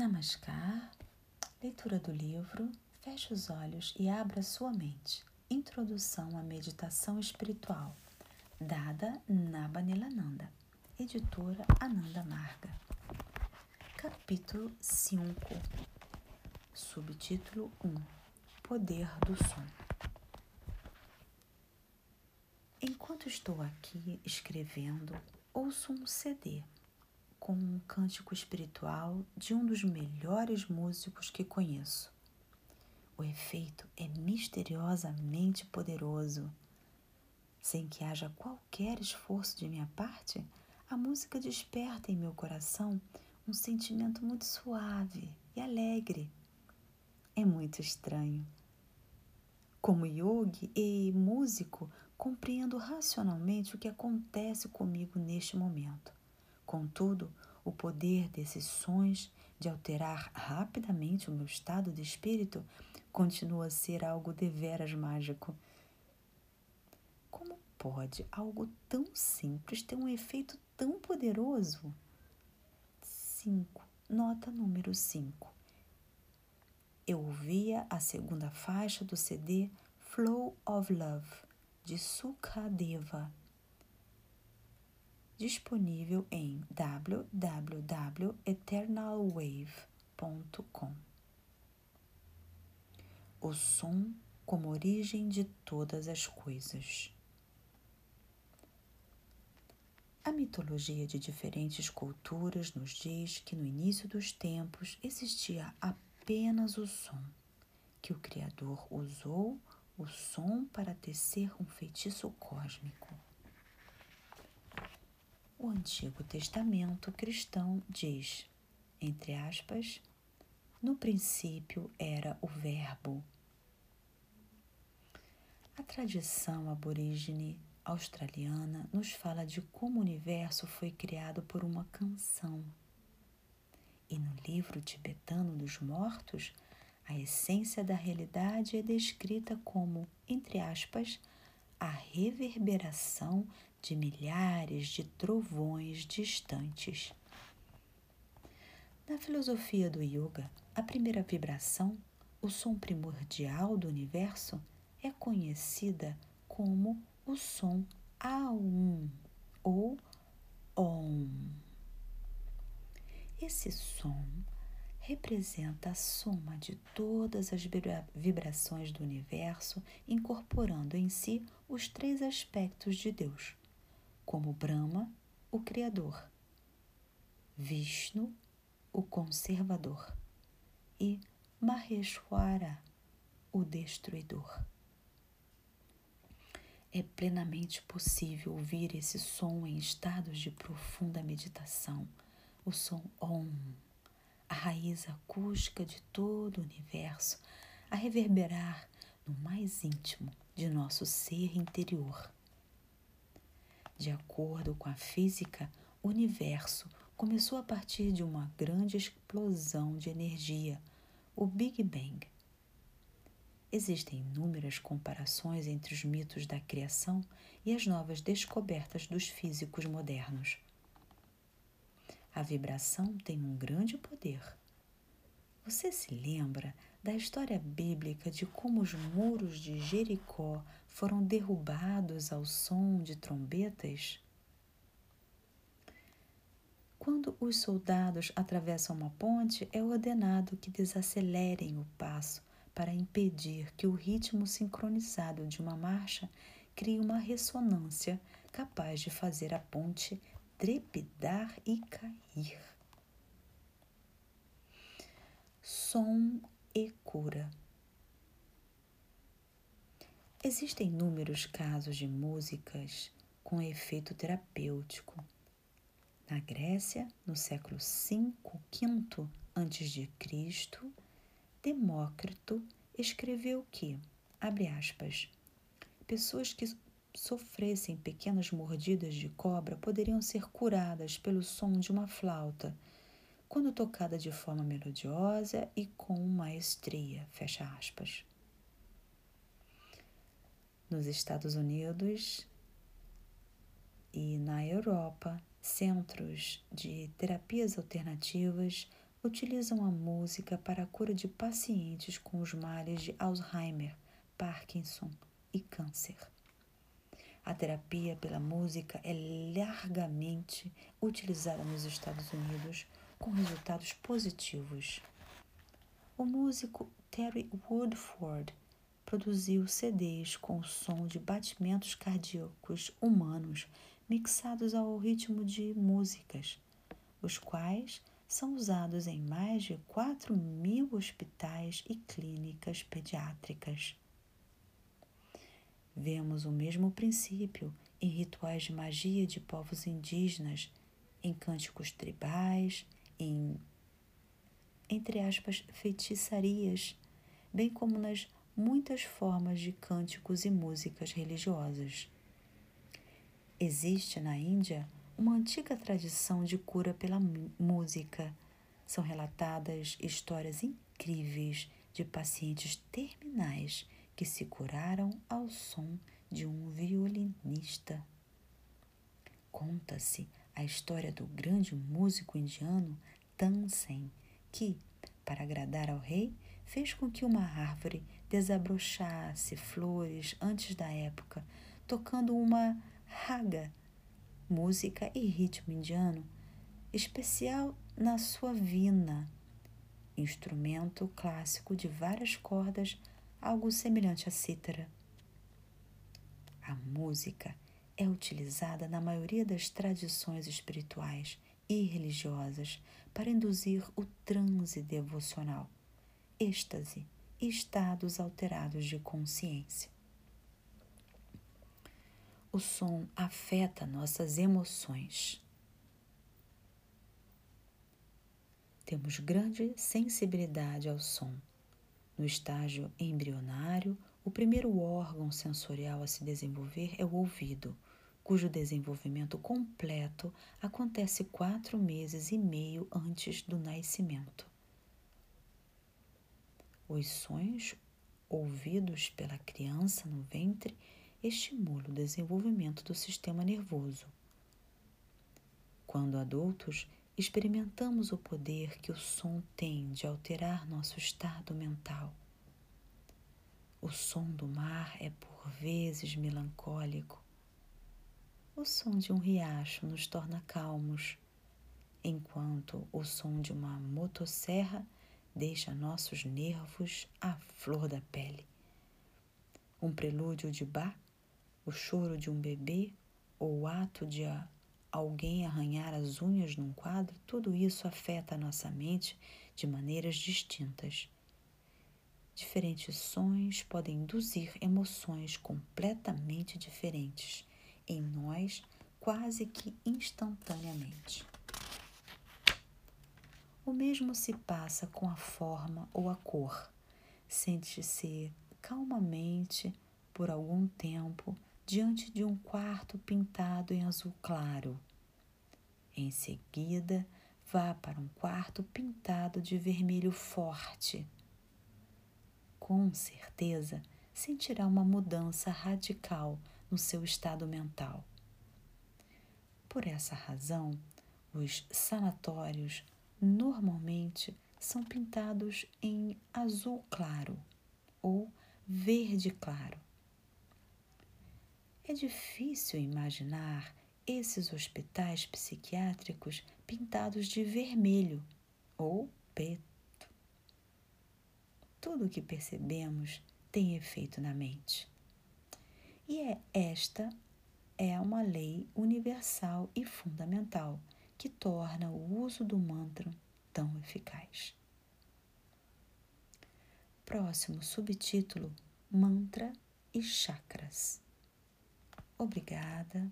Namaskar, leitura do livro, feche os olhos e abra sua mente. Introdução à meditação espiritual, dada na Banilananda, editora Ananda Marga. Capítulo 5, subtítulo 1 Poder do Som. Enquanto estou aqui escrevendo, ouço um CD com um cântico espiritual de um dos melhores músicos que conheço. O efeito é misteriosamente poderoso. Sem que haja qualquer esforço de minha parte, a música desperta em meu coração um sentimento muito suave e alegre. É muito estranho. Como yogi e músico, compreendo racionalmente o que acontece comigo neste momento. Contudo, o poder desses sons de alterar rapidamente o meu estado de espírito continua a ser algo deveras mágico. Como pode algo tão simples ter um efeito tão poderoso? 5. Nota número 5. Eu ouvia a segunda faixa do CD Flow of Love, de Sukadeva, disponível em www.eternalwave.com. O som como origem de todas as coisas. A mitologia de diferentes culturas nos diz que no início dos tempos existia apenas o som, que o Criador usou o som para tecer um feitiço cósmico. O Antigo Testamento cristão diz, entre aspas, no princípio era o Verbo. A tradição aborígene australiana nos fala de como o universo foi criado por uma canção. E no livro tibetano dos mortos, a essência da realidade é descrita como, entre aspas, a reverberação de milhares de trovões distantes. Na filosofia do yoga, a primeira vibração, o som primordial do universo, é conhecida como o som Aum ou Om. Esse som representa a soma de todas as vibrações do universo, incorporando em si os três aspectos de Deus: como Brahma, o Criador, Vishnu, o Conservador, e Maheshwara, o Destruidor. É plenamente possível ouvir esse som em estados de profunda meditação, o som Om, a raiz acústica de todo o universo, a reverberar no mais íntimo de nosso ser interior de acordo com a física, o universo começou a partir de uma grande explosão de energia, o Big Bang. Existem inúmeras comparações entre os mitos da criação e as novas descobertas dos físicos modernos. A vibração tem um grande poder. Você se lembra da história bíblica de como os muros de Jericó foram derrubados ao som de trombetas? Quando os soldados atravessam uma ponte, é ordenado que desacelerem o passo para impedir que o ritmo sincronizado de uma marcha crie uma ressonância capaz de fazer a ponte trepidar e cair. Som e cura. Existem inúmeros casos de músicas com efeito terapêutico. Na Grécia, no século V, V a.C., Demócrito escreveu que, abre aspas, pessoas que sofressem pequenas mordidas de cobra poderiam ser curadas pelo som de uma flauta quando tocada de forma melodiosa e com maestria. Fecha aspas. Nos Estados Unidos e na Europa, centros de terapias alternativas utilizam a música para a cura de pacientes com os males de Alzheimer, Parkinson e câncer. A terapia pela música é largamente utilizada nos Estados Unidos com resultados positivos. O músico Terry Woodford produziu CDs com o som de batimentos cardíacos humanos mixados ao ritmo de músicas, os quais são usados em mais de 4 mil hospitais e clínicas pediátricas. Vemos o mesmo princípio em rituais de magia de povos indígenas, em cânticos tribais, em, entre aspas, feitiçarias, bem como nas muitas formas de cânticos e músicas religiosas. Existe na Índia uma antiga tradição de cura pela música. São relatadas histórias incríveis de pacientes terminais que se curaram ao som de um violinista. Conta-se a história do grande músico indiano Tansen, que, para agradar ao rei, fez com que uma árvore desabrochasse flores antes da época, tocando uma raga música e ritmo indiano, especial na sua vina, instrumento clássico de várias cordas, algo semelhante à cítara. A música é utilizada na maioria das tradições espirituais e religiosas para induzir o transe devocional, êxtase e estados alterados de consciência. O som afeta nossas emoções. Temos grande sensibilidade ao som. No estágio embrionário, o primeiro órgão sensorial a se desenvolver é o ouvido, cujo desenvolvimento completo acontece quatro meses e meio antes do nascimento. Os sons ouvidos pela criança no ventre estimula o desenvolvimento do sistema nervoso. Quando adultos, experimentamos o poder que o som tem de alterar nosso estado mental. O som do mar é por vezes melancólico. O som de um riacho nos torna calmos, enquanto o som de uma motosserra deixa nossos nervos à flor da pele. Um prelúdio de Bach o choro de um bebê ou o ato de alguém arranhar as unhas num quadro, tudo isso afeta a nossa mente de maneiras distintas. Diferentes sons podem induzir emoções completamente diferentes em nós quase que instantaneamente. O mesmo se passa com a forma ou a cor. Sente-se calmamente por algum tempo diante de um quarto pintado em azul claro. Em seguida, vá para um quarto pintado de vermelho forte. Com certeza, sentirá uma mudança radical no seu estado mental. Por essa razão, os sanatórios normalmente são pintados em azul claro ou verde claro. É difícil imaginar esses hospitais psiquiátricos pintados de vermelho ou preto. Tudo o que percebemos tem efeito na mente. E é esta é uma lei universal e fundamental que torna o uso do mantra tão eficaz. Próximo subtítulo: Mantra e Chakras. Obrigada